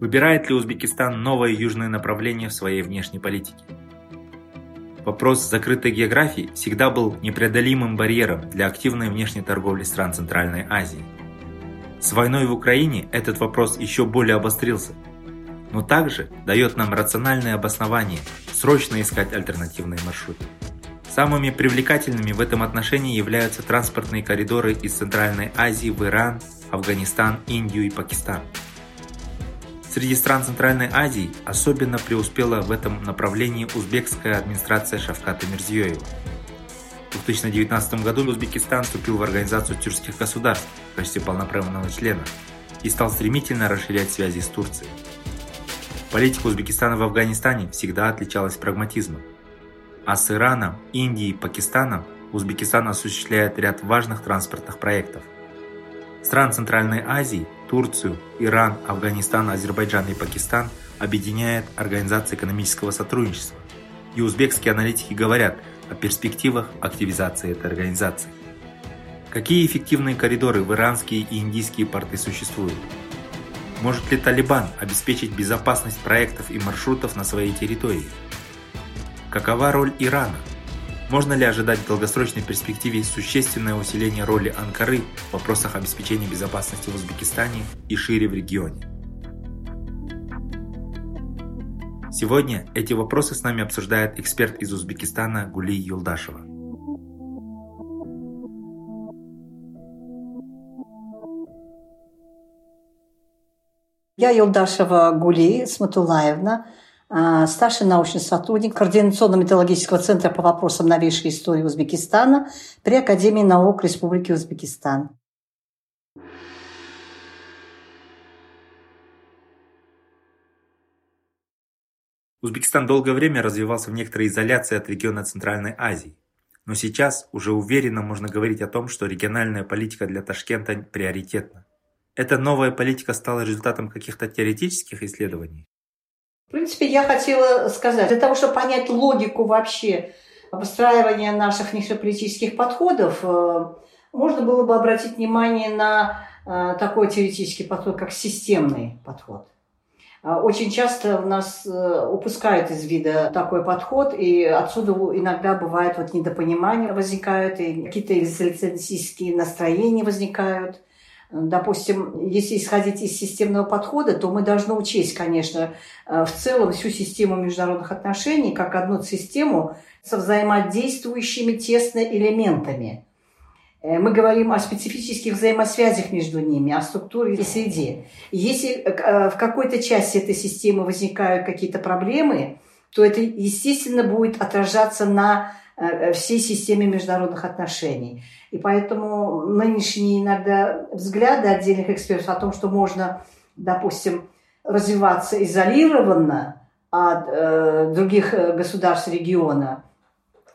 Выбирает ли Узбекистан новое южное направление в своей внешней политике? Вопрос закрытой географии всегда был непреодолимым барьером для активной внешней торговли стран Центральной Азии. С войной в Украине этот вопрос еще более обострился, но также дает нам рациональное обоснование срочно искать альтернативные маршруты. Самыми привлекательными в этом отношении являются транспортные коридоры из Центральной Азии в Иран, Афганистан, Индию и Пакистан. Среди стран Центральной Азии особенно преуспела в этом направлении узбекская администрация Шавката Мирзиёева. В 2019 году Узбекистан вступил в Организацию тюркских государств в качестве полноправного члена и стал стремительно расширять связи с Турцией. Политика Узбекистана в Афганистане всегда отличалась прагматизмом. А с Ираном, Индией и Пакистаном Узбекистан осуществляет ряд важных транспортных проектов. Стран Центральной Азии, Турцию, Иран, Афганистан, Азербайджан и Пакистан объединяет Организация экономического сотрудничества. И узбекские аналитики говорят о перспективах активизации этой организации. Какие эффективные коридоры в иранские и индийские порты существуют? Может ли Талибан обеспечить безопасность проектов и маршрутов на своей территории? Какова роль Ирана? Можно ли ожидать в долгосрочной перспективе существенное усиление роли Анкары в вопросах обеспечения безопасности в Узбекистане и шире в регионе? Сегодня эти вопросы с нами обсуждает эксперт из Узбекистана Гули Юлдашева. Я Юлдашева Гули Сматулаевна, старший научный сотрудник Координационно-методологического центра по вопросам новейшей истории Узбекистана при Академии наук Республики Узбекистан. Узбекистан долгое время развивался в некоторой изоляции от региона Центральной Азии. Но сейчас уже уверенно можно говорить о том, что региональная политика для Ташкента приоритетна. Эта новая политика стала результатом каких-то теоретических исследований? В принципе, я хотела сказать, для того, чтобы понять логику вообще обустраивания наших внешнеполитических подходов, э, можно было бы обратить внимание на э, такой теоретический подход, как системный подход. А Очень часто у нас э, упускают из вида такой подход, и отсюда иногда бывает вот недопонимание возникают, и какие-то экзистенциалистические настроения возникают. Допустим, если исходить из системного подхода, то мы должны учесть, конечно, э, в целом всю систему международных отношений как одну систему со взаимодействующими тесно элементами. Э, Мы говорим о специфических взаимосвязях между ними, о структуре и среде. Если э, в какой-то части этой системы возникают какие-то проблемы, то это, естественно, будет отражаться на всей системе международных отношений. И поэтому нынешние иногда взгляды отдельных экспертов о том, что можно, допустим, развиваться изолированно от э, других э, государств региона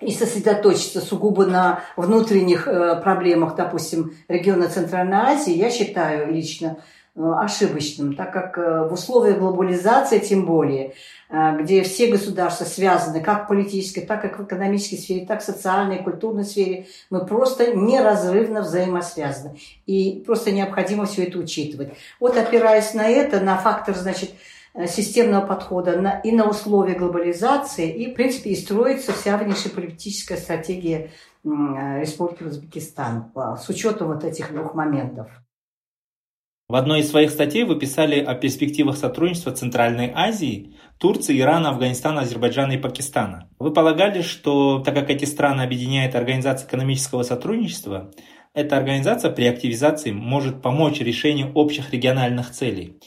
и сосредоточиться сугубо на внутренних э, проблемах, допустим, региона Центральной Азии, я считаю лично э, ошибочным, так как э, в условиях глобализации, тем более, э, где все государства связаны как в политической, так и в экономической сфере, так и в социальной, культурной сфере, мы просто неразрывно взаимосвязаны. И просто необходимо все это учитывать. Вот опираясь на это, на фактор, значит, э, системного подхода на, и на условия глобализации, и, в принципе, и строится вся внешнеполитическая стратегия э, Республики Узбекистан э, с учетом вот этих двух моментов. В одной из своих статей вы писали о перспективах сотрудничества Центральной Азии, Турции, Ирана, Афганистана, Азербайджана и Пакистана. Вы полагали, что так как эти страны объединяет Организация экономического сотрудничества, эта организация при активизации может помочь решению общих региональных целей.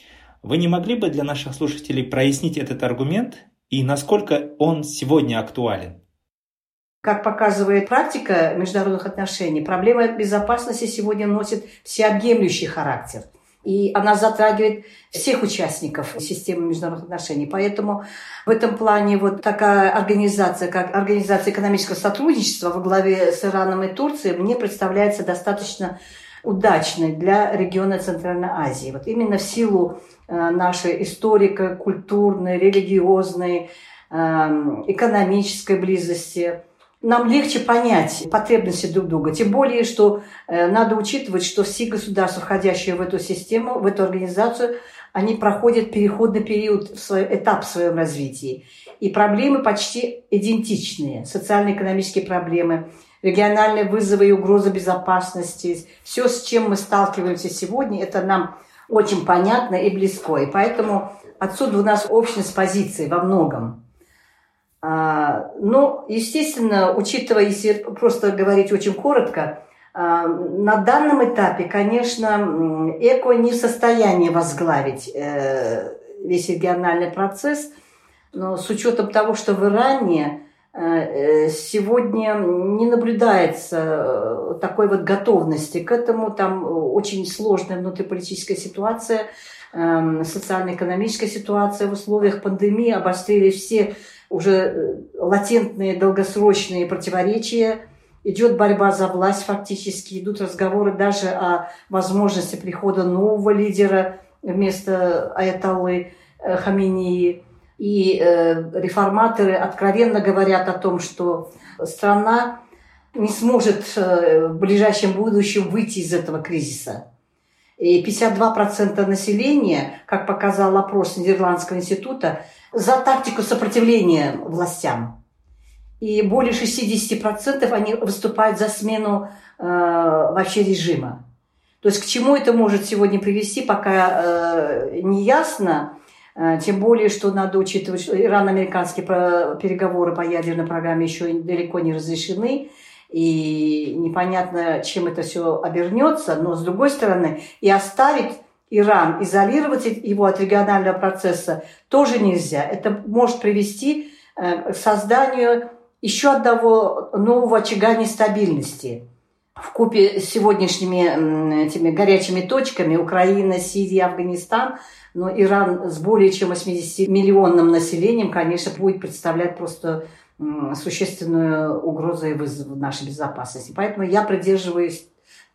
Вы не могли бы для наших слушателей прояснить этот аргумент и насколько он сегодня актуален? Как показывает практика международных отношений, проблема безопасности сегодня носит всеобъемлющий характер. И она затрагивает всех участников системы международных отношений. Поэтому в этом плане вот такая организация, как Организация экономического сотрудничества во главе с Ираном и Турцией, мне представляется достаточно удачной для региона Центральной Азии. Вот именно в силу э, нашей историко-культурной, религиозной, эм, экономической близости – нам легче понять потребности друг друга. Тем более, что э, надо учитывать, что все государства, входящие в эту систему, в эту организацию, они проходят переходный период, свой, этап в своем развитии. И проблемы почти идентичные. Социально-экономические проблемы, региональные вызовы и угрозы безопасности. Все, с чем мы сталкиваемся сегодня, это нам очень понятно и близко. И поэтому отсюда у нас общность позиций во многом. А, ну, естественно, учитывая, если просто говорить очень коротко, а, на данном этапе, конечно, ЭКО не в состоянии возглавить э, весь региональный процесс, но с учетом того, что в Иране э, сегодня не наблюдается э, такой вот готовности к этому, там очень сложная внутриполитическая ситуация, социально-экономическая ситуация в условиях пандемии обострили все уже э, латентные долгосрочные противоречия, идет борьба за власть фактически, идут разговоры даже о возможности прихода нового лидера вместо Аятоллы э, Хаминии. И э, реформаторы откровенно говорят о том, что страна не сможет в ближайшем будущем выйти из этого кризиса. И 52% населения, как показал опрос Нидерландского института, за тактику сопротивления властям. И более 60% они выступают за смену э, вообще режима. То есть к чему это может сегодня привести, пока э, не ясно. Э, тем более, что надо учитывать, что ирано-американские переговоры по ядерной программе еще далеко не разрешены. И непонятно, чем это все обернется. Но, с другой стороны, и оставить Иран, изолировать его от регионального процесса тоже нельзя. Это может привести э, к созданию еще одного нового очага нестабильности. В купе с сегодняшними этими горячими точками Украина, Сирия, Афганистан, но Иран с более чем 80-миллионным населением, конечно, будет представлять просто существенную угрозу и вызов нашей безопасности. Поэтому я придерживаюсь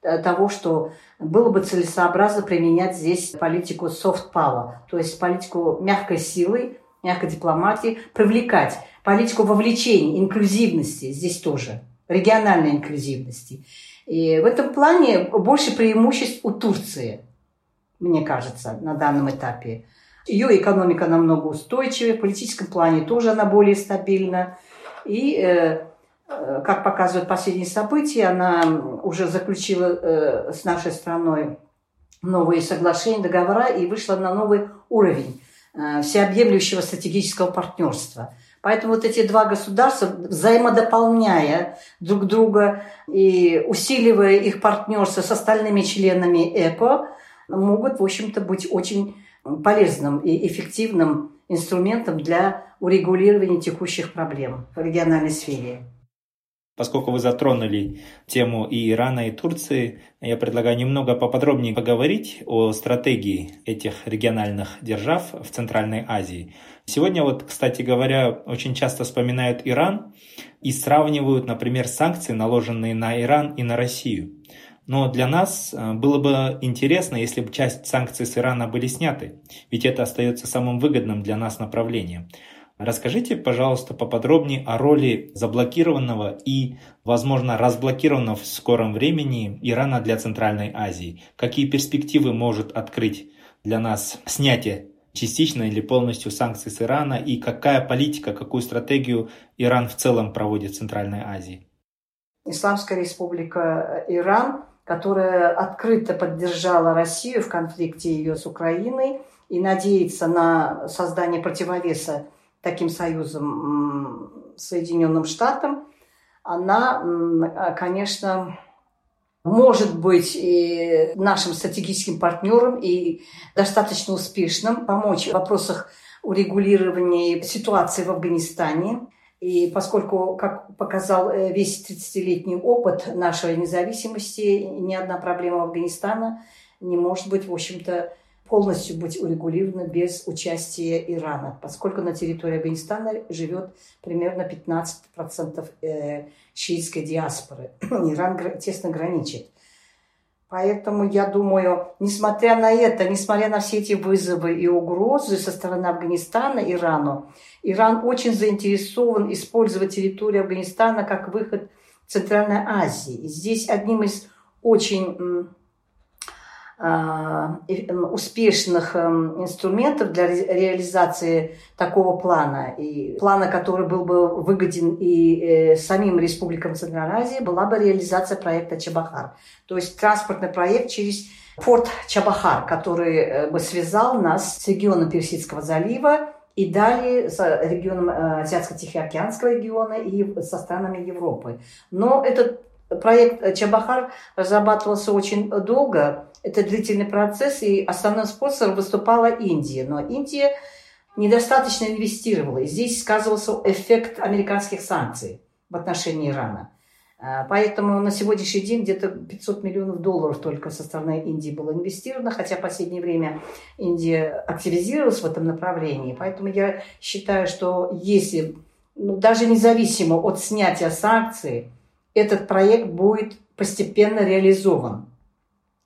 Э, того, что было бы целесообразно применять здесь политику soft power, то есть политику мягкой силы, мягкой дипломатии, привлекать политику вовлечения, инклюзивности здесь тоже, региональной инклюзивности. И в этом плане больше преимуществ у Турции, мне кажется, на данном этапе. Ее экономика намного устойчивее, в политическом плане тоже она более стабильна. И э, Э, как показывают последние события, она уже заключила э, с нашей страной новые соглашения, договора и вышла на новый уровень всеобъемлющего стратегического партнерства. Поэтому вот эти два государства, взаимодополняя друг друга и усиливая их партнерство с остальными членами ЭКО, могут, в общем-то, быть очень полезным и эффективным инструментом для урегулирования текущих проблем в региональной сфере. Поскольку вы затронули тему и Ирана, и Турции, я предлагаю немного поподробнее поговорить о стратегии этих региональных держав в Центральной Азии. Сегодня вот, кстати говоря, очень часто вспоминают Иран и сравнивают, например, санкции, наложенные на Иран и на Россию. Но для нас э, было бы интересно, если бы часть санкций с Ирана были сняты, ведь это остается самым выгодным для нас направлением. Расскажите, пожалуйста, поподробнее о роли заблокированного и, возможно, разблокированного в скором времени Ирана для Центральной Азии. Какие перспективы может открыть для нас снятие частично или полностью санкций с Ирана и какая политика, какую стратегию Иран в целом проводит в Центральной Азии? Исламская республика Иран, которая открыто поддержала Россию в конфликте ее с Украиной и надеется на создание противовеса таким союзом Соединенным Штатам, она, конечно, может быть и нашим стратегическим партнером и достаточно успешным, помочь в вопросах урегулирования ситуации в Афганистане. И поскольку, как показал э, весь 30-летний опыт нашей независимости, ни одна проблема Афганистана не может быть, в общем-то, полностью быть урегулировано без участия Ирана, поскольку на территории Афганистана живет примерно 15% э, шиитской диаспоры. Иран тесно граничит. Поэтому я думаю, несмотря на это, несмотря на все эти вызовы и угрозы со стороны Афганистана Ирану, Иран очень заинтересован использовать территорию Афганистана как выход в Центральной Азии. И здесь одним из очень успешных эм, инструментов для реализации такого плана, и плана, который был бы выгоден и э, самим республикам Центральной Азии, была бы реализация проекта Чабахар. То есть транспортный проект через порт Чабахар, который э, бы связал нас с регионом Персидского залива и далее с регионом э, Азиатско-Тихоокеанского региона и со странами Европы. Но этот проект Чабахар разрабатывался очень долго, это длительный процесс, и основным спонсором выступала Индия. Но Индия недостаточно инвестировала. И здесь сказывался эффект американских санкций в отношении Ирана. А, поэтому на сегодняшний день где-то 500 миллионов долларов только со стороны Индии было инвестировано, хотя в последнее время Индия активизировалась в этом направлении. Поэтому я считаю, что если, ну, даже независимо от снятия санкций, этот проект будет постепенно реализован.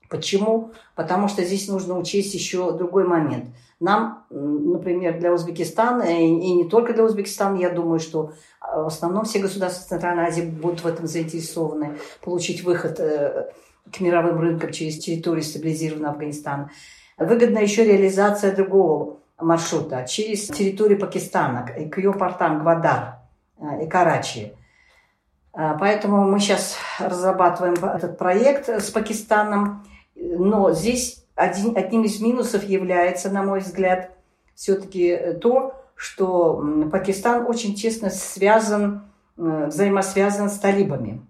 Почему? Потому что здесь нужно учесть еще другой момент. Нам, например, для Узбекистана, и не только для Узбекистана, я думаю, что а, в основном все государства Центральной Азии будут в этом заинтересованы, получить выход э, к мировым рынкам через территорию стабилизированного Афганистана. Выгодна еще реализация другого маршрута через территорию Пакистана, к ее портам Гвадар э, и Карачи. А, поэтому мы сейчас разрабатываем этот проект с Пакистаном. Но здесь один, одним из минусов является, на мой взгляд, все-таки э, то, что Пакистан очень тесно связан, э, взаимосвязан с талибами.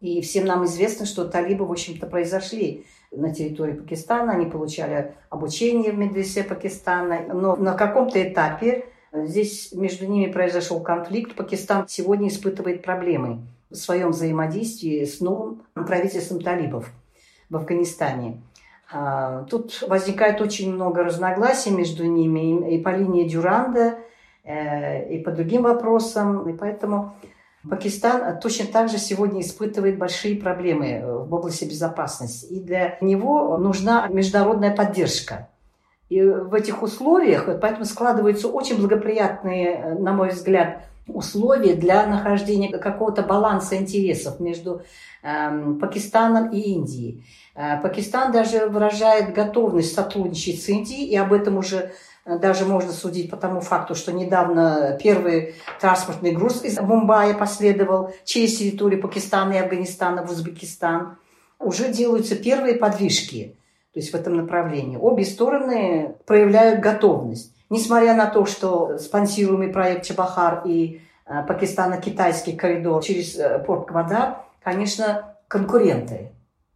И всем нам известно, что талибы, в общем-то, произошли на территории Пакистана, они получали обучение в медресе Пакистана, но на каком-то этапе здесь между ними произошел конфликт. Пакистан сегодня испытывает проблемы в своем взаимодействии с новым правительством талибов в Афганистане. А, тут возникает очень много разногласий между ними и по линии Дюранда, э, и по другим вопросам. И поэтому Пакистан точно так же сегодня испытывает большие проблемы в области безопасности. И для него нужна международная поддержка. И в этих условиях, поэтому складываются очень благоприятные, на мой взгляд, условия для нахождения какого-то баланса интересов между э, Пакистаном и Индией. Э, Пакистан даже выражает готовность сотрудничать с Индией, и об этом уже э, даже можно судить по тому факту, что недавно первый транспортный груз из Мумбаи последовал через территорию Пакистана и Афганистана в Узбекистан. Уже делаются первые подвижки то есть в этом направлении. Обе стороны проявляют готовность. Несмотря на то, что спонсируемый проект Чабахар и э, Пакистано-китайский коридор через э, порт Квадар, конечно, конкуренты.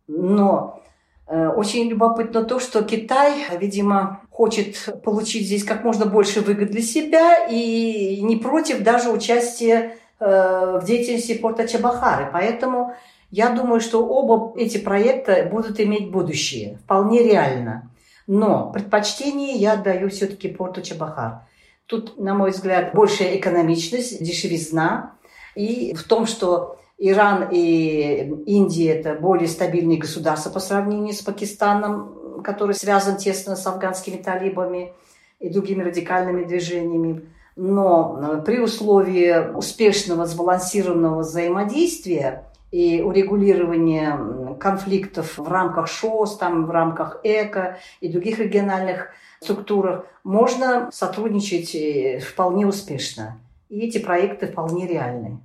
Но э, очень любопытно то, что Китай, видимо, хочет получить здесь как можно больше выгод для себя и не против даже участия в деятельности порта Чабахары. Поэтому я думаю, что оба эти проекта будут иметь будущее. Вполне реально. Но предпочтение я отдаю все-таки порту Чабахар. Тут, на мой взгляд, большая экономичность, дешевизна. И в том, что Иран и Индия – это более стабильные государства по сравнению с Пакистаном, который связан тесно с афганскими талибами и другими радикальными движениями. Но при условии успешного сбалансированного взаимодействия и урегулирования конфликтов в рамках ШОС, там, в рамках ЭКО и других региональных структурах можно сотрудничать э, вполне успешно. И эти проекты вполне реальны.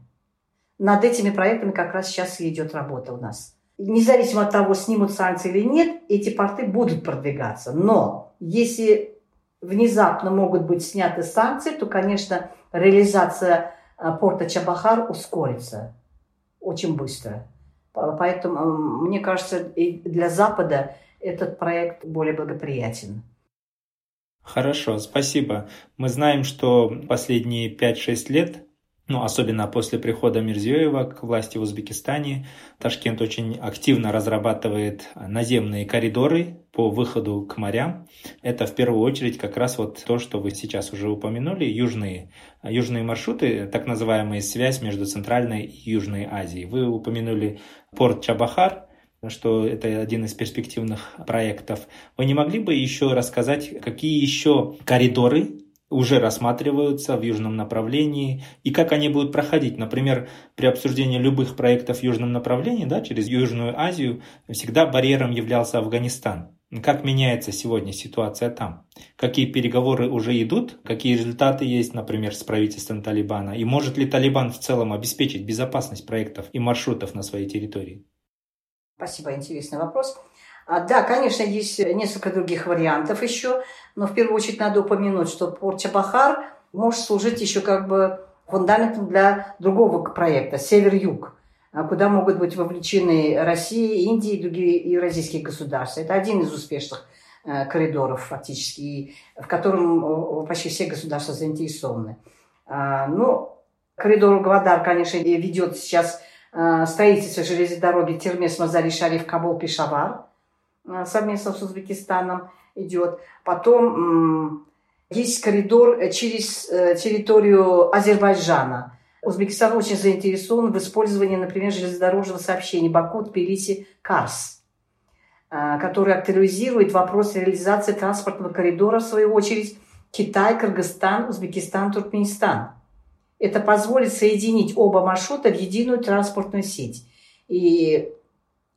Над этими проектами как раз сейчас и идет работа у нас. Независимо от того, снимут санкции или нет, эти порты будут продвигаться. Но если внезапно могут быть сняты санкции, то, конечно, реализация э, порта Чабахар ускорится очень быстро. Поэтому, мне кажется, и для Запада этот проект более благоприятен. Хорошо, спасибо. Мы знаем, что последние 5-6 лет ну, особенно после прихода Мирзиёева к власти в Узбекистане, Ташкент очень активно разрабатывает наземные коридоры по выходу к морям. Это в первую очередь как раз вот то, что вы сейчас уже упомянули, южные, южные маршруты, так называемая связь между Центральной и Южной Азией. Вы упомянули порт Чабахар, что это один из перспективных проектов. Вы не могли бы еще рассказать, какие еще коридоры уже рассматриваются в южном направлении и как они будут проходить. Например, при обсуждении любых проектов в южном направлении, да, через Южную Азию, всегда барьером являлся Афганистан. Как меняется сегодня ситуация там? Какие переговоры уже идут? Какие результаты есть, например, с правительством Талибана? И может ли Талибан в целом обеспечить безопасность проектов и маршрутов на своей территории? Спасибо, интересный вопрос. А, да, конечно, есть несколько других вариантов еще, но в первую очередь надо упомянуть, что порт Чабахар может служить еще как бы фундаментом для другого проекта «Север-Юг», куда могут быть вовлечены Россия, Индия и другие евразийские государства. Это один из успешных э, коридоров фактически, в котором э, почти все государства заинтересованы. А, ну, коридор Гвадар, конечно, ведет сейчас э, строительство железной дороги Термес-Мазари-Шариф-Кабул-Пешавар. Э, совместно с Узбекистаном идет. Потом есть коридор через территорию Азербайджана. Узбекистан очень заинтересован в использовании, например, железнодорожного сообщения Баку-Тбилиси-Карс, э, который актуализирует вопрос реализации транспортного коридора, в свою очередь, Китай, Кыргызстан, Узбекистан, Туркменистан. Это позволит соединить оба маршрута в единую транспортную сеть. И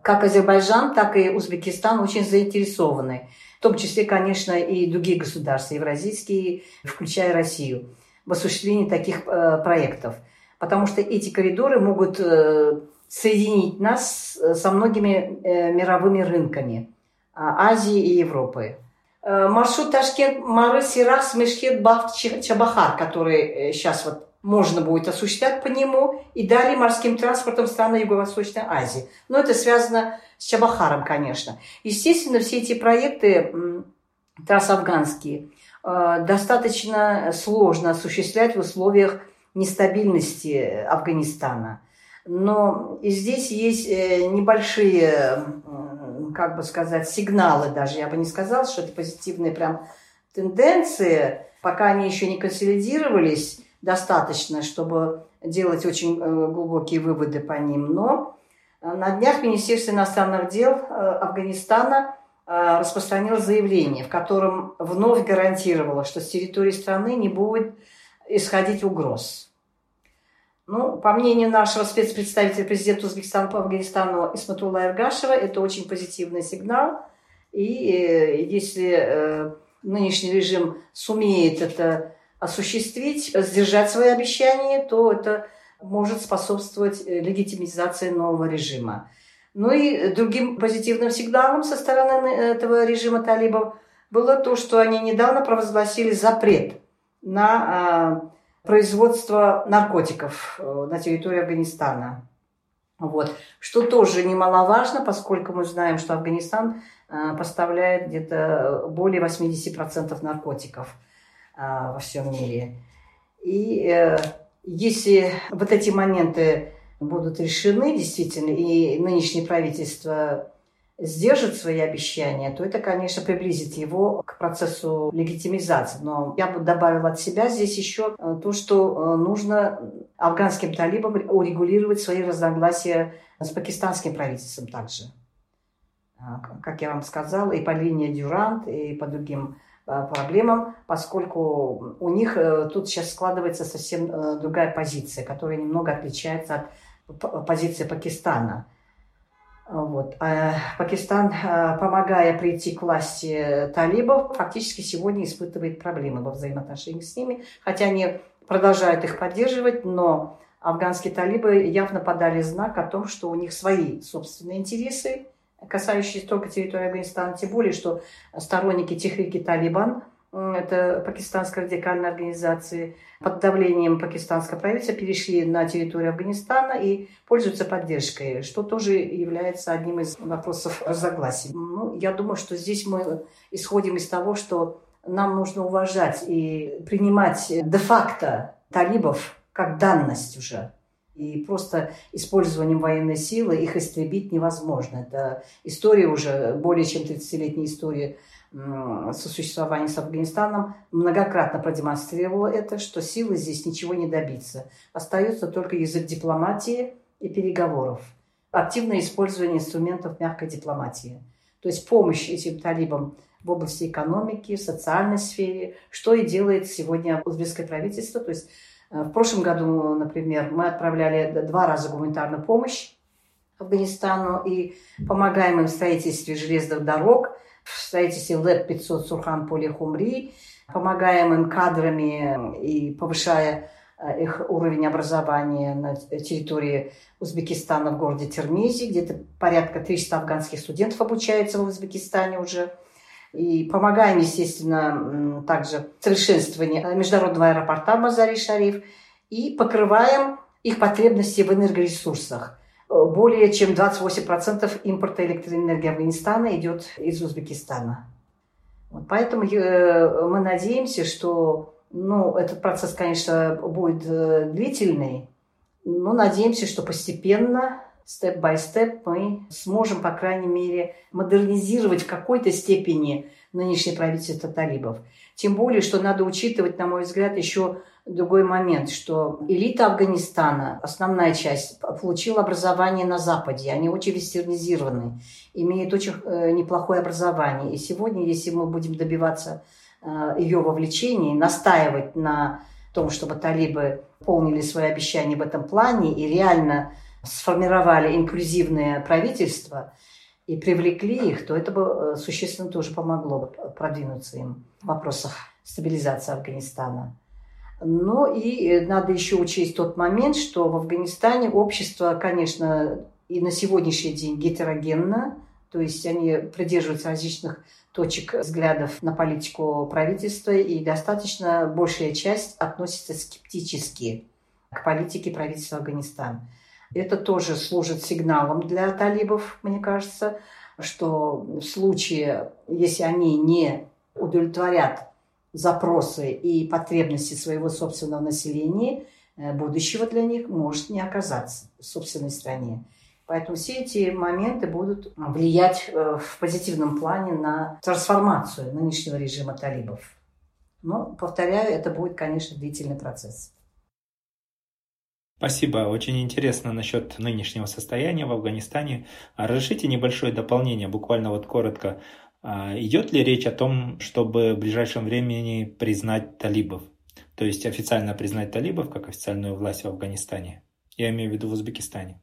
как Азербайджан, так и Узбекистан очень заинтересованы. В том числе, конечно, и другие государства, евразийские, включая Россию, в осуществлении таких э, проектов. Потому что эти коридоры могут э, соединить нас со многими э, мировыми рынками а, Азии и Европы. Э, маршрут Ташкент-Мары-Сирас-Мешхет-Бахт-Чабахар, который сейчас вот можно будет осуществлять по нему и далее морским транспортом страны Юго-Восточной Азии. Но это связано с Чабахаром, конечно. Естественно, все эти проекты трансафганские э, достаточно сложно осуществлять в условиях нестабильности Афганистана. Но и здесь есть э, небольшие, как бы сказать, сигналы даже. Я бы не сказала, что это позитивные прям тенденции. Пока они еще не консолидировались, достаточно, чтобы делать очень э, глубокие выводы по ним. Но э, на днях Министерство иностранных дел Афганистана распространило заявление, в котором вновь гарантировало, что с территории страны не будет исходить угроз. Ну, по мнению нашего спецпредставителя президента Узбекистана по Афганистану Исматулла Эргашева, это очень позитивный сигнал. И если нынешний режим сумеет это осуществить, сдержать свои обещания, то это может способствовать э, легитимизации нового режима. Ну и другим позитивным сигналом со стороны этого режима талибов было то, что они недавно провозгласили запрет на а, производство наркотиков э, на территории Афганистана. Вот. Что тоже немаловажно, поскольку мы знаем, что Афганистан э, поставляет где-то более 80% наркотиков – а, во всем мире. И э, если вот эти моменты будут решены действительно, и нынешнее правительство сдержит свои обещания, то это, конечно, приблизит его к процессу легитимизации. Но я бы добавила от себя здесь еще э, то, что э, нужно афганским талибам урегулировать свои разногласия с пакистанским правительством также. А, как я вам сказала, и по линии Дюрант, и по другим Э, проблемам, поскольку у них тут сейчас складывается совсем другая позиция, которая немного отличается от позиции Пакистана. Вот. А Пакистан, помогая прийти к власти талибов, фактически сегодня испытывает проблемы во взаимоотношениях с ними, хотя они продолжают их поддерживать, но афганские талибы явно подали знак о том, что у них свои собственные интересы, касающиеся только территории Афганистана, тем более, что сторонники Техрики Талибан, это пакистанская радикальная организация, под давлением пакистанского правительства перешли на территорию Афганистана и пользуются поддержкой, что тоже является одним из вопросов разногласий. Ну, я думаю, что здесь мы исходим из того, что нам нужно уважать и принимать де-факто талибов как данность уже. И просто использованием военной силы их истребить невозможно. Это история уже, более чем 30-летняя история сосуществования с Афганистаном многократно продемонстрировала это, что силы здесь ничего не добиться. Остается только язык дипломатии и переговоров. Активное использование инструментов мягкой дипломатии. То есть помощь этим талибам в области экономики, социальной сфере, что и делает сегодня узбекское правительство. То есть в прошлом году, например, мы отправляли два раза гуманитарную помощь Афганистану и помогаем им в строительстве железных дорог, в строительстве ЛЭП-500 Сурхан Поле Хумри, помогаем им кадрами и повышая э, их уровень образования на территории Узбекистана в городе Термези, где-то порядка 300 афганских студентов обучается в Узбекистане уже. И помогаем, естественно, также совершенствованию международного аэропорта Мазари-Шариф и покрываем их потребности в энергоресурсах. Более чем 28% импорта электроэнергии Афганистана идет из Узбекистана. Вот поэтому э, мы надеемся, что ну, этот процесс, конечно, будет э, длительный, но надеемся, что постепенно степ-бай-степ мы сможем, по крайней мере, модернизировать в какой-то степени нынешнее правительство талибов. Тем более, что надо учитывать, на мой взгляд, еще другой момент, что элита Афганистана, основная часть, получила образование на Западе. Они очень вестернизированы, имеют очень э, неплохое образование. И сегодня, если мы будем добиваться э, ее вовлечения, настаивать на том, чтобы талибы помнили свои обещания в этом плане и реально сформировали инклюзивное правительство и привлекли их, то это бы э, существенно тоже помогло продвинуться им в вопросах стабилизации Афганистана. Но и надо еще учесть тот момент, что в Афганистане общество, конечно, и на сегодняшний день гетерогенно, то есть они придерживаются различных точек взглядов на политику правительства, и достаточно большая часть относится скептически к политике правительства Афганистана. Это тоже служит сигналом для талибов, мне кажется, что в случае, если они не удовлетворят запросы и потребности своего собственного населения, э, будущего для них может не оказаться в собственной стране. Поэтому все эти моменты будут влиять э, в позитивном плане на трансформацию нынешнего режима талибов. Но, повторяю, это будет, конечно, длительный процесс. Спасибо. Очень интересно насчет нынешнего состояния в Афганистане. А разрешите небольшое дополнение, буквально вот коротко. А идет ли речь о том, чтобы в ближайшем времени признать талибов? То есть официально признать талибов как официальную власть в Афганистане? Я имею в виду в Узбекистане.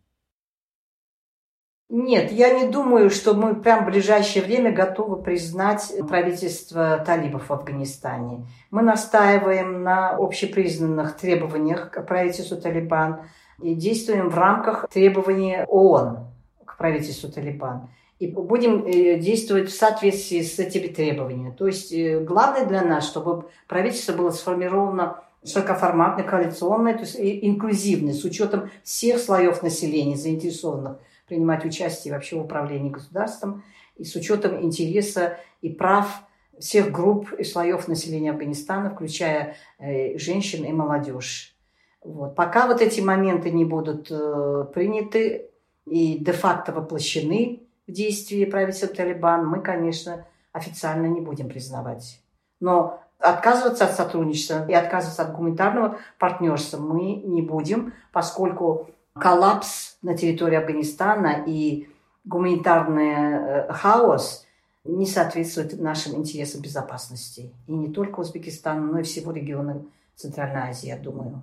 Нет, я не думаю, что мы прям в ближайшее время готовы признать правительство талибов в Афганистане. Мы настаиваем на общепризнанных требованиях к правительству Талибан и действуем в рамках требований ООН к правительству Талибан. И будем э, действовать в соответствии с этими требованиями. То есть э, главное для нас, чтобы правительство было сформировано широкоформатное, коалиционное, то есть инклюзивное, с учетом всех слоев населения, заинтересованных принимать участие вообще в управлении государством и с учетом интереса и прав всех групп и слоев населения Афганистана, включая э, женщин и молодежь. Вот. Пока вот эти моменты не будут э, приняты и де-факто воплощены в действии правительства Талибан, мы, конечно, официально не будем признавать. Но отказываться от сотрудничества и отказываться от гуманитарного партнерства мы не будем, поскольку коллапс на территории Афганистана и гуманитарный э, хаос не соответствует нашим интересам безопасности. И не только Узбекистана, но и всего региона Центральной Азии, я думаю.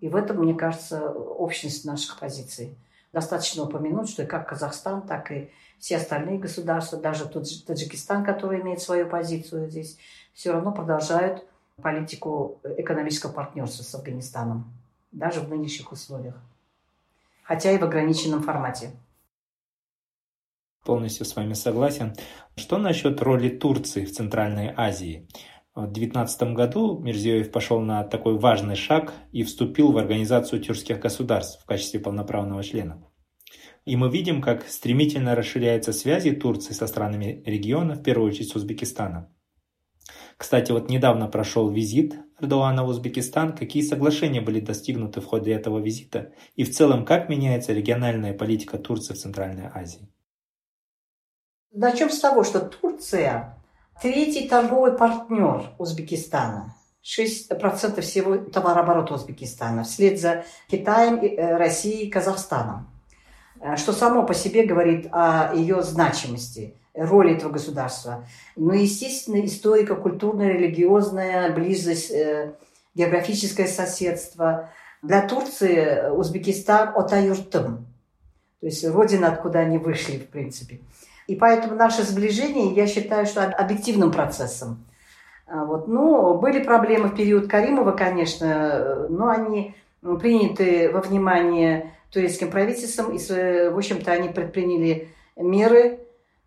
И в этом, мне кажется, общность наших позиций. Достаточно упомянуть, что и как Казахстан, так и все остальные государства, даже тот же Таджикистан, который имеет свою позицию здесь, все равно продолжают политику экономического партнерства с Афганистаном, даже в нынешних условиях хотя и в ограниченном формате. Полностью с вами согласен. Что насчет роли Турции в Центральной Азии? В 2019 году Мирзиёев пошел на такой важный шаг и вступил в Организацию тюркских государств в качестве полноправного члена. И мы видим, как стремительно расширяются связи Турции со странами региона, в первую очередь с Узбекистаном. Кстати, вот недавно прошел визит Эрдогана в Узбекистан. Какие соглашения были достигнуты в ходе этого визита? И в целом, как меняется региональная политика Турции в Центральной Азии? Начнем с того, что Турция третий торговый партнер Узбекистана. 6% всего товарооборота Узбекистана, вслед за Китаем, э, Россией и Казахстаном. Э, что само по себе говорит о ее значимости, роли этого государства. Ну естественно, историко-культурная, религиозная близость, э, географическое соседство. Для Турции Узбекистан – отаюртым, то есть родина, откуда они вышли, в принципе. И поэтому наше сближение, я считаю, что объективным процессом – а, вот. Ну, были проблемы в период Каримова, конечно, но они приняты во внимание турецким правительством, и, в общем-то, они предприняли меры,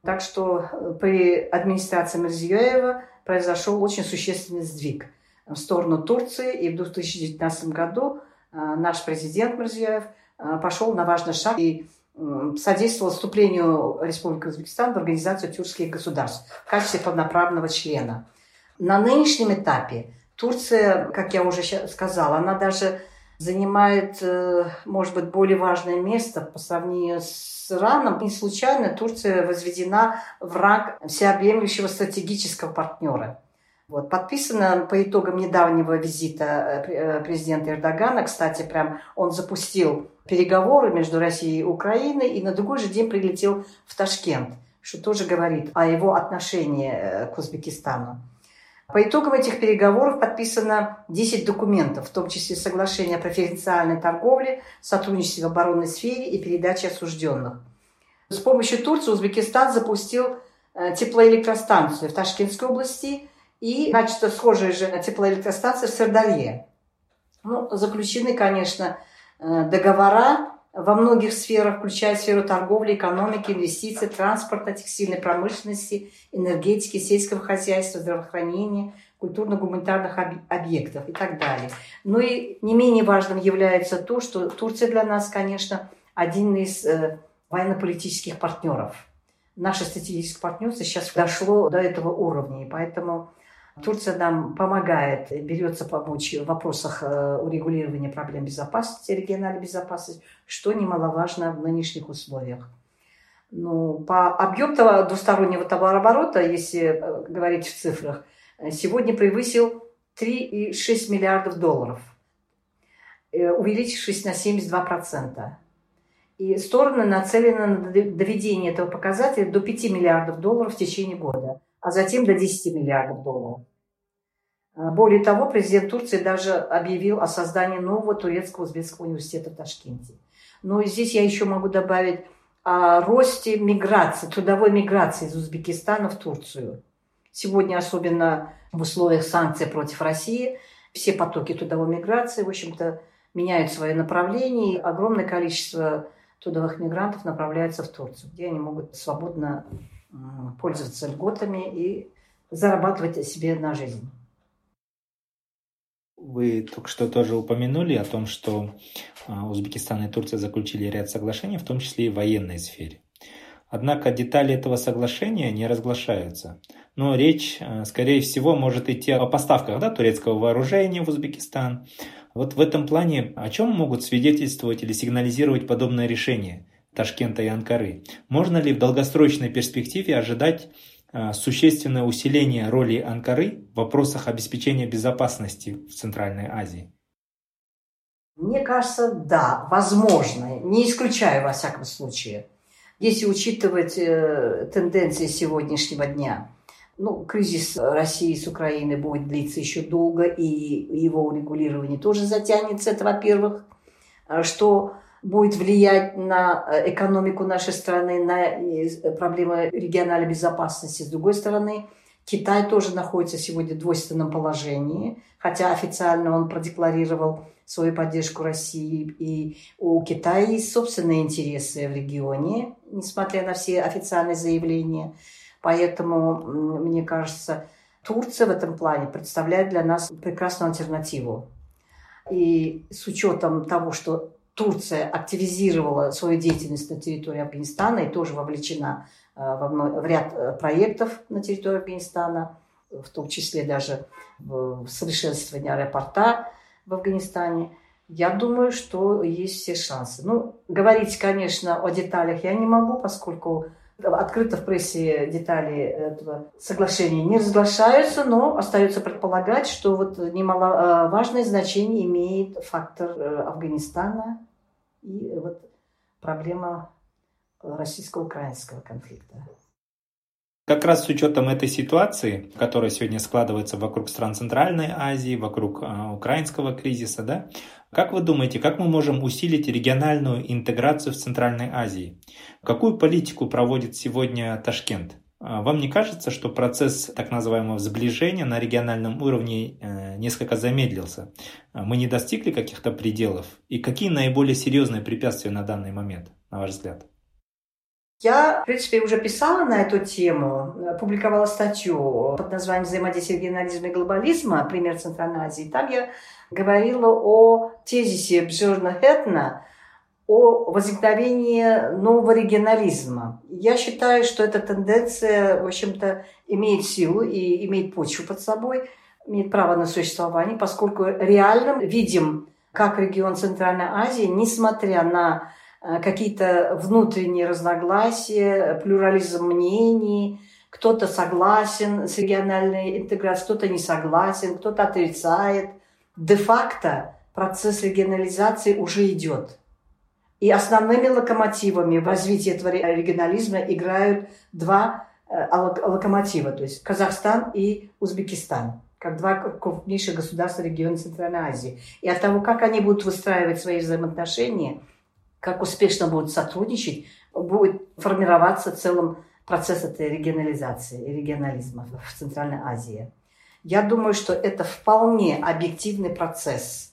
так что при администрации Мирзиёева произошел очень существенный сдвиг в сторону Турции, и в 2019 году а, наш президент Мирзиёев а, пошел на важный шаг и содействовал вступлению Республики Узбекистан в Организацию тюркских государств в качестве полноправного члена – на нынешнем этапе Турция, как я уже сказала, она даже занимает, э, может быть, более важное место по сравнению с Ираном. Не случайно Турция возведена в ранг всеобъемлющего стратегического партнера. Вот, подписано по итогам недавнего визита э, э, президента Эрдогана. Кстати, прям он запустил переговоры между Россией и Украиной и на другой же день прилетел в Ташкент, что тоже говорит о его отношении к Узбекистану. По итогам этих переговоров подписано 10 документов, в том числе соглашение о преференциальной торговле, сотрудничестве в оборонной сфере и передаче осужденных. С помощью Турции Узбекистан запустил э, теплоэлектростанцию в Ташкентской области и начато схожая же теплоэлектростанция в Сырдарье. Ну, заключены, конечно, э, договора во многих сферах, включая сферу торговли, экономики, инвестиций, транспорта, текстильной промышленности, энергетики, сельского хозяйства, здравоохранения, культурно-гуманитарных объектов и так далее. Но и не менее важным является то, что Турция для нас, конечно, один из э, военно-политических партнеров. Наше стратегическое партнерство сейчас дошло до этого уровня, и поэтому Турция нам помогает, берется помочь в вопросах э, урегулирования проблем безопасности, региональной безопасности, что немаловажно в нынешних условиях. Ну, по объему двустороннего товарооборота, если э, говорить в цифрах, э, сегодня превысил 3,6 миллиардов долларов, увеличившись на 72%. И стороны нацелены на доведение этого показателя до 5 миллиардов долларов в течение года, а затем до 10 миллиардов долларов. А, более того, президент Турции даже объявил о создании нового турецкого узбекского университета в Ташкенте. Но здесь я еще могу добавить о росте миграции, трудовой миграции из Узбекистана в Турцию. Сегодня, особенно в условиях санкций против России, все потоки трудовой миграции, в общем-то, меняют свое направление, и огромное количество трудовых мигрантов направляется в Турцию, где они могут свободно пользоваться льготами и зарабатывать себе на жизнь. Вы только что тоже упомянули о том, что а, Узбекистан и Турция заключили ряд соглашений, в том числе и в военной сфере. Однако детали этого соглашения не разглашаются. Но речь, а, скорее всего, может идти о поставках да, турецкого вооружения в Узбекистан. Вот в этом плане о чем могут свидетельствовать или сигнализировать подобное решение Ташкента и Анкары? Можно ли в долгосрочной перспективе ожидать существенное усиление роли Анкары в вопросах обеспечения безопасности в Центральной Азии? Мне кажется, да, возможно. Не исключаю во всяком случае. Если учитывать э, тенденции сегодняшнего дня, ну, кризис России с Украиной будет длиться еще долго, и его урегулирование тоже затянется, это во-первых. Э, что будет влиять на э, экономику нашей страны, на э, проблемы региональной безопасности. С другой стороны, Китай тоже находится сегодня в двойственном положении, хотя официально он продекларировал свою поддержку России, и у Китая есть собственные интересы в регионе, несмотря на все официальные заявления. Поэтому, мне кажется, Турция в этом плане представляет для нас прекрасную альтернативу. И с учетом того, что Турция активизировала свою деятельность на территории Афганистана и тоже вовлечена э, в ряд э, проектов на территории Афганистана. в том числе даже в совершенствовании аэропорта в Афганистане. Я думаю, что есть все шансы. Ну, говорить, конечно, о деталях я не могу, поскольку открыто в прессе детали этого соглашения не разглашаются, но остается предполагать, что вот немаловажное значение имеет фактор э, Афганистана и вот проблема российско-украинского конфликта. Как раз с учетом этой ситуации, которая сегодня складывается вокруг стран Центральной Азии, вокруг э, украинского кризиса, да, как вы думаете, как мы можем усилить региональную интеграцию в Центральной Азии? Какую политику проводит сегодня Ташкент? А вам не кажется, что процесс так называемого сближения на региональном уровне э, несколько замедлился? Мы не достигли каких-то пределов? И какие наиболее серьезные препятствия на данный момент, на ваш взгляд? Я, в принципе, уже писала на эту тему, публиковала статью под названием «Взаимодействие регионализма и глобализма. Пример Центральной Азии». Там я говорила о тезисе Бжорна Хэтна о возникновении нового регионализма. Я считаю, что эта тенденция, в общем-то, имеет силу и имеет почву под собой, имеет право на существование, поскольку реальным видим, как регион Центральной Азии, несмотря на Э, какие-то внутренние разногласия, плюрализм мнений, кто-то согласен с региональной интеграцией, кто-то не согласен, кто-то отрицает. Де-факто процесс регионализации уже идет. И основными локомотивами в развитии этого регионализма играют два э, локомотива, то есть Казахстан и Узбекистан, как два крупнейших государства региона Центральной Азии. И от того, как они будут выстраивать свои взаимоотношения – как успешно будут сотрудничать, будет формироваться целым процесс этой регионализации регионализма в Центральной Азии. Я думаю, что это вполне объективный процесс,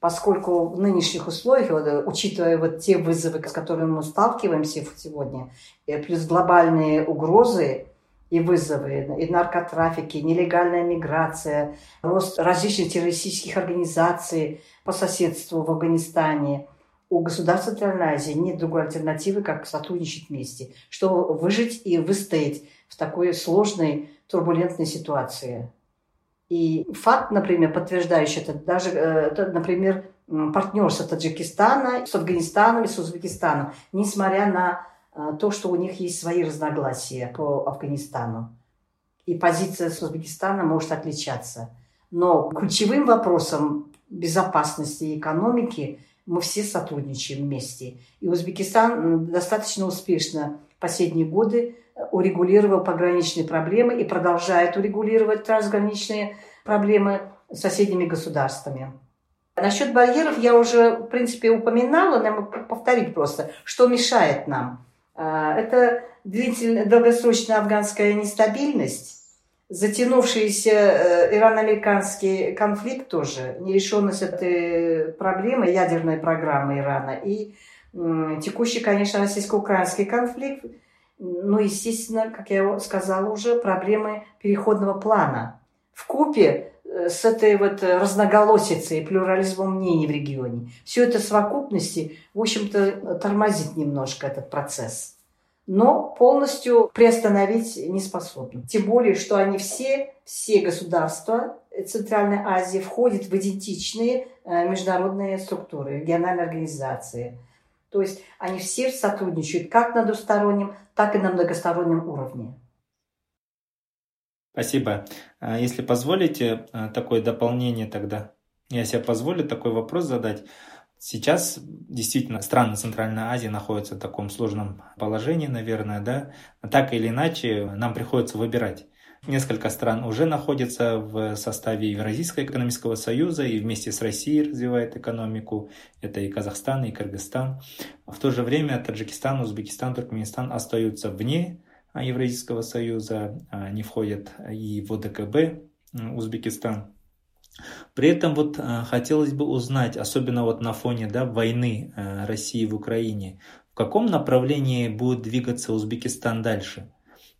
поскольку в нынешних условиях, вот, учитывая вот те вызовы, с которыми мы сталкиваемся сегодня, плюс глобальные угрозы и вызовы, и наркотрафики, нелегальная миграция, рост различных террористических организаций по соседству в Афганистане – у государств Центральной Азии нет другой альтернативы, как сотрудничать вместе, чтобы выжить и выстоять в такой сложной, турбулентной ситуации. И факт, например, подтверждающий это, даже, э, это, например, партнерство Таджикистана с Афганистаном и с Узбекистаном, несмотря на э, то, что у них есть свои разногласия по Афганистану. И позиция с Узбекистаном может отличаться. Но ключевым вопросом безопасности и экономики – мы все сотрудничаем вместе. И Узбекистан достаточно успешно последние годы э, урегулировал пограничные проблемы и продолжает урегулировать трансграничные проблемы с соседними государствами. Насчет барьеров я уже, в принципе, упоминала, но повторить просто, что мешает нам. Э, это длительная, долгосрочная афганская нестабильность, затянувшийся э, ирано-американский конфликт тоже, нерешенность этой проблемы, ядерной программы Ирана и текущий, конечно, российско-украинский конфликт, ну, естественно, как я сказала уже, проблемы переходного плана. В купе э, с этой вот разноголосицей и плюрализмом мнений в регионе. Все это в совокупности, в общем-то, тормозит немножко этот процесс но полностью приостановить не способны. Тем более, что они все, все государства Центральной Азии входят в идентичные э, международные структуры, региональные организации. То есть они все сотрудничают как на двустороннем, так и на многостороннем уровне. Спасибо. А если позволите э, такое дополнение тогда, я себе позволю такой вопрос задать. Сейчас действительно страны Центральной Азии находятся в таком сложном положении, наверное, да. Так или иначе, нам приходится выбирать. Несколько стран уже находятся в составе Евразийского экономического союза и вместе с Россией развивает экономику. Это и Казахстан, и Кыргызстан. В то же время Таджикистан, Узбекистан, Туркменистан остаются вне Евразийского союза, не входят и в ОДКБ Узбекистан. При этом вот э, хотелось бы узнать, особенно вот на фоне да, войны России в Украине, в каком направлении будет двигаться Узбекистан дальше?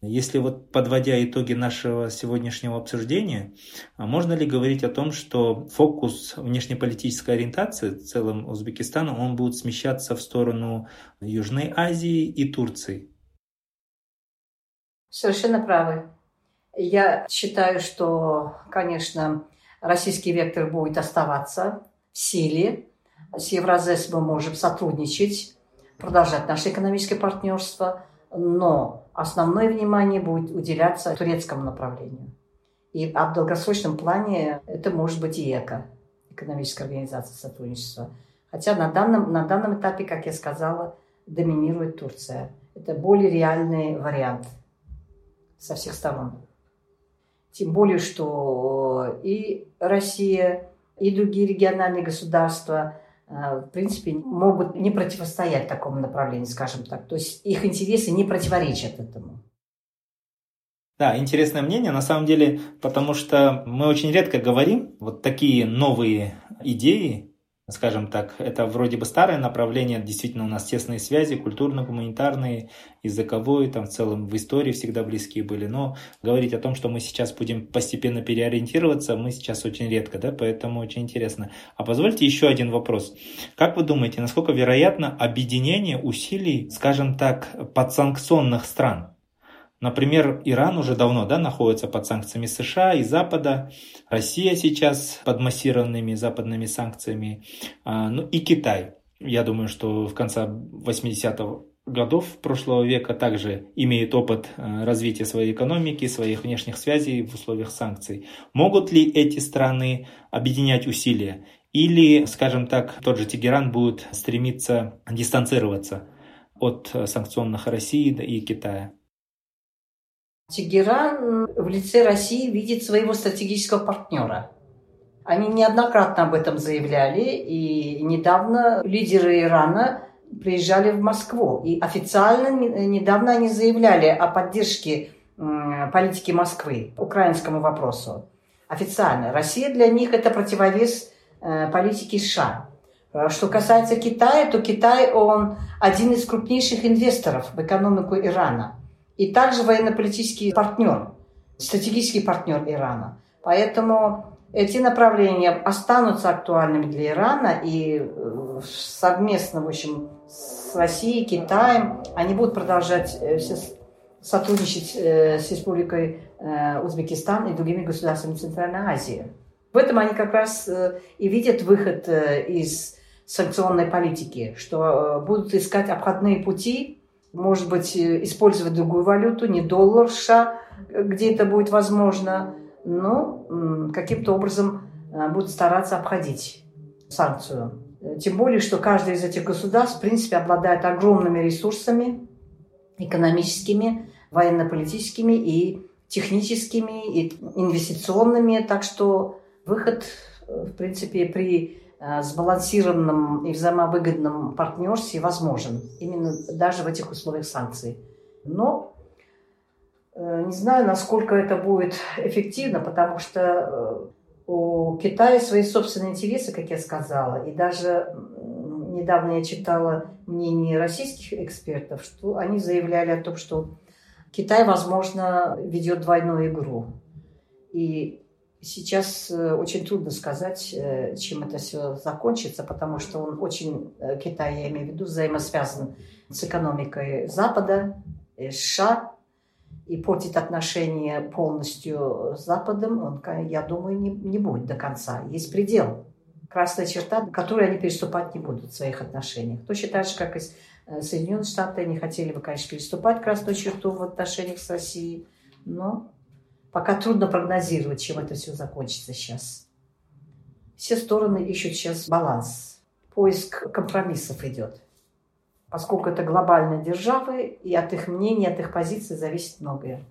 Если вот подводя итоги нашего сегодняшнего обсуждения, а можно ли говорить о том, что фокус внешнеполитической ориентации в целом Узбекистана, он будет смещаться в сторону Южной Азии и Турции? Совершенно правы. Я считаю, что, конечно, российский вектор будет оставаться в силе. С Евразес мы можем сотрудничать, продолжать наше экономическое партнерство, но основное внимание будет уделяться турецкому направлению. И в долгосрочном плане это может быть и ЭКО, экономическая организация сотрудничества. Хотя на данном, на данном этапе, как я сказала, доминирует Турция. Это более реальный вариант со всех сторон. Тем более, что и Россия, и другие региональные государства, в принципе, могут не противостоять такому направлению, скажем так. То есть их интересы не противоречат этому. Да, интересное мнение, на самом деле, потому что мы очень редко говорим вот такие новые идеи, скажем так, это вроде бы старое направление, действительно у нас тесные связи, культурно-гуманитарные, языковые, там в целом в истории всегда близкие были, но говорить о том, что мы сейчас будем постепенно переориентироваться, мы сейчас очень редко, да, поэтому очень интересно. А позвольте еще один вопрос. Как вы думаете, насколько вероятно объединение усилий, скажем так, подсанкционных стран? Например, Иран уже давно да, находится под санкциями США и Запада, Россия сейчас под массированными западными санкциями, а, ну и Китай. Я думаю, что в конце 80-х годов прошлого века также имеет опыт э, развития своей экономики, своих внешних связей в условиях санкций. Могут ли эти страны объединять усилия? Или, скажем так, тот же Тегеран будет стремиться дистанцироваться от санкционных России и Китая? Тегеран в лице России видит своего стратегического партнера. Они неоднократно об этом заявляли, и недавно лидеры Ирана приезжали в Москву. И официально недавно они заявляли о поддержке политики Москвы украинскому вопросу. Официально. Россия для них это противовес э, политики США. Что касается Китая, то Китай, он один из крупнейших инвесторов в экономику Ирана – и также военно-политический партнер, стратегический партнер Ирана. Поэтому эти направления останутся актуальными для Ирана, и э, совместно, в общем, с Россией, Китаем, они будут продолжать э, сотрудничать э, с Республикой Узбекистан и другими государствами Центральной Азии. В этом они как раз и видят выход из санкционной политики, что будут искать обходные пути может быть, э, использовать другую валюту, не доллар США, где это будет возможно, но каким-то образом э, будут стараться обходить санкцию. Тем более, что каждое из этих государств, в принципе, обладает огромными ресурсами экономическими, военно-политическими и техническими, и инвестиционными. Так что выход, э, в принципе, при Э, сбалансированном и взаимовыгодном партнерстве возможен. Именно даже в этих условиях санкций. Но э, не знаю, насколько это будет эффективно, потому что э, у Китая свои собственные интересы, как я сказала, и даже недавно я читала мнение российских экспертов, что они заявляли о том, что Китай, возможно, ведет двойную игру. И Сейчас э, очень трудно сказать, э, чем это все закончится, потому что он очень, э, Китай, я имею в виду, взаимосвязан с экономикой Запада, США, и портить отношения полностью с Западом, он, я думаю, не, не будет до конца. Есть предел, красная черта, которую они переступать не будут в своих отношениях. Точно так же, как и Соединенные Штаты, они хотели бы, конечно, переступать красную черту в отношениях с Россией, но Пока трудно прогнозировать, чем это все закончится сейчас. Все стороны ищут сейчас баланс. Поиск компромиссов идет. Поскольку это глобальные державы, и от их мнения, от их позиций зависит многое.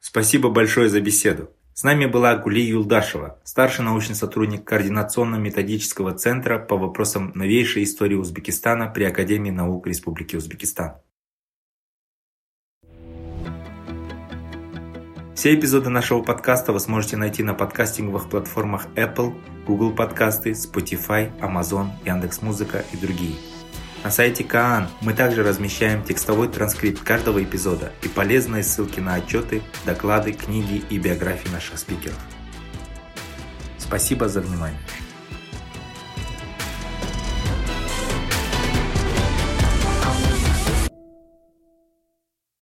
Спасибо большое за беседу. С нами была Гули Юлдашева, старший научный сотрудник Координационно-методического центра по вопросам новейшей истории Узбекистана при Академии наук Республики Узбекистан. Все эпизоды нашего подкаста вы сможете найти на подкастинговых платформах Apple, Google подкасты, Spotify, Amazon, Яндекс.Музыка и другие – на сайте Каан мы также размещаем текстовой транскрипт каждого эпизода и полезные ссылки на отчеты, доклады, книги и биографии наших спикеров. Спасибо за внимание.